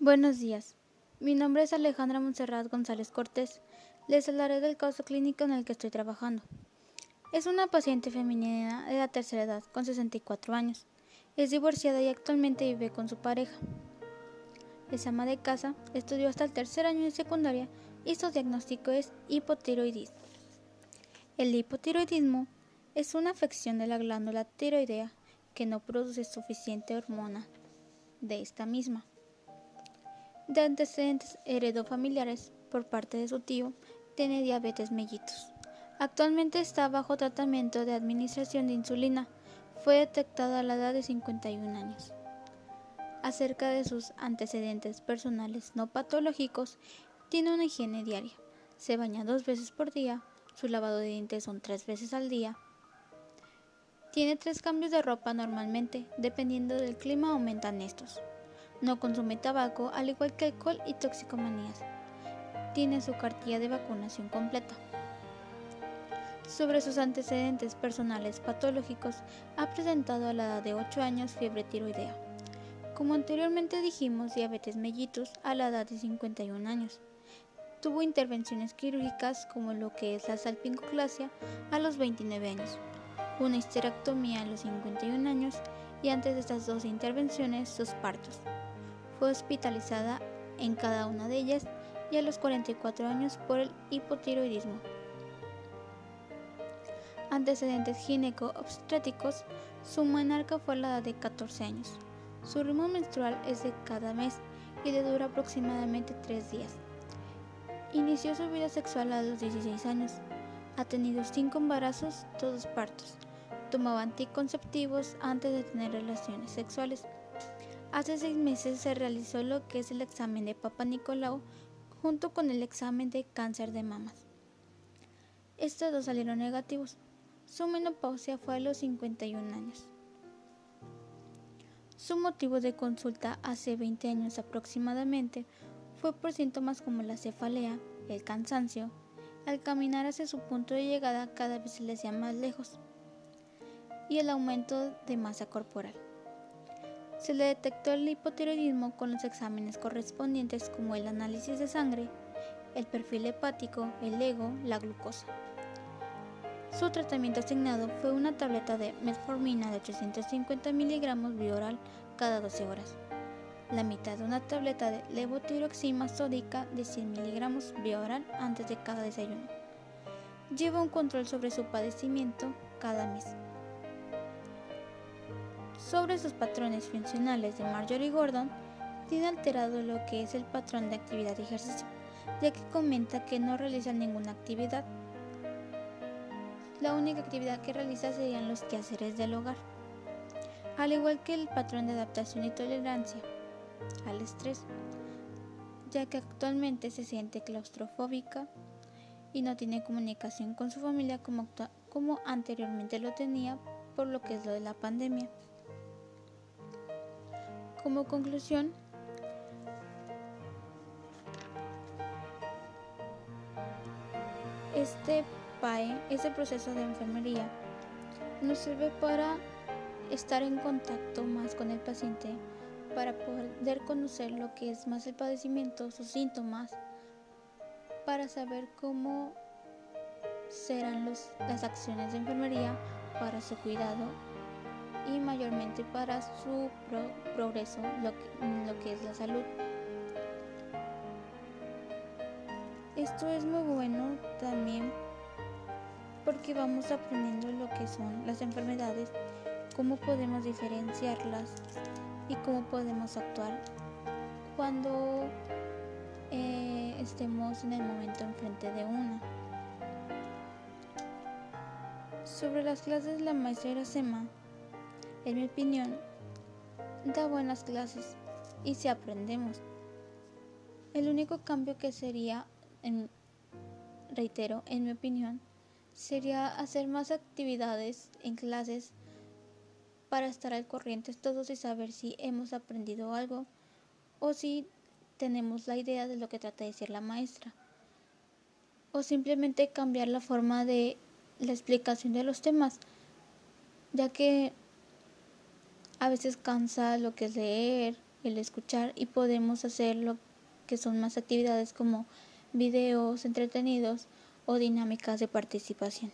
Buenos días. Mi nombre es Alejandra Monserrat González Cortés. Les hablaré del caso clínico en el que estoy trabajando. Es una paciente femenina de la tercera edad, con 64 años. Es divorciada y actualmente vive con su pareja. Es ama de casa, estudió hasta el tercer año de secundaria y su diagnóstico es hipotiroidismo. El hipotiroidismo es una afección de la glándula tiroidea que no produce suficiente hormona de esta misma de antecedentes heredofamiliares por parte de su tío, tiene diabetes mellitus. Actualmente está bajo tratamiento de administración de insulina. Fue detectada a la edad de 51 años. Acerca de sus antecedentes personales no patológicos, tiene una higiene diaria. Se baña dos veces por día, su lavado de dientes son tres veces al día. Tiene tres cambios de ropa normalmente, dependiendo del clima aumentan estos. No consume tabaco, al igual que alcohol y toxicomanías. Tiene su cartilla de vacunación completa. Sobre sus antecedentes personales patológicos, ha presentado a la edad de 8 años fiebre tiroidea. Como anteriormente dijimos, diabetes mellitus a la edad de 51 años. Tuvo intervenciones quirúrgicas como lo que es la salpingoclasia a los 29 años, una histerectomía a los 51 años y antes de estas dos intervenciones sus partos. Fue hospitalizada en cada una de ellas y a los 44 años por el hipotiroidismo. Antecedentes gineco-obstétricos, su menarca fue a la edad de 14 años. Su ritmo menstrual es de cada mes y le dura aproximadamente 3 días. Inició su vida sexual a los 16 años. Ha tenido 5 embarazos, todos partos. Tomaba anticonceptivos antes de tener relaciones sexuales. Hace seis meses se realizó lo que es el examen de Papa Nicolau junto con el examen de cáncer de mamas. Estos dos salieron negativos. Su menopausia fue a los 51 años. Su motivo de consulta hace 20 años aproximadamente fue por síntomas como la cefalea, el cansancio, al caminar hacia su punto de llegada cada vez se le hacía más lejos y el aumento de masa corporal. Se le detectó el hipotiroidismo con los exámenes correspondientes como el análisis de sangre, el perfil hepático, el ego, la glucosa. Su tratamiento asignado fue una tableta de metformina de 850 miligramos bioral cada 12 horas, la mitad de una tableta de levotiroxima sódica de 100 miligramos bioral antes de cada desayuno. Lleva un control sobre su padecimiento cada mes. Sobre sus patrones funcionales de Marjorie Gordon, tiene alterado lo que es el patrón de actividad y ejercicio, ya que comenta que no realiza ninguna actividad. La única actividad que realiza serían los quehaceres del hogar, al igual que el patrón de adaptación y tolerancia al estrés, ya que actualmente se siente claustrofóbica y no tiene comunicación con su familia como, como anteriormente lo tenía por lo que es lo de la pandemia. Como conclusión, este PAE, este proceso de enfermería, nos sirve para estar en contacto más con el paciente, para poder conocer lo que es más el padecimiento, sus síntomas, para saber cómo serán las acciones de enfermería para su cuidado y mayormente para su progreso, lo que, lo que es la salud. Esto es muy bueno también porque vamos aprendiendo lo que son las enfermedades, cómo podemos diferenciarlas y cómo podemos actuar cuando eh, estemos en el momento enfrente de una. Sobre las clases, la maestra Iracema en mi opinión, da buenas clases y si aprendemos. El único cambio que sería, reitero, en mi opinión, sería hacer más actividades en clases para estar al corriente todos y saber si hemos aprendido algo o si tenemos la idea de lo que trata de decir la maestra. O simplemente cambiar la forma de la explicación de los temas, ya que a veces cansa lo que es leer, el escuchar y podemos hacer lo que son más actividades como videos entretenidos o dinámicas de participación.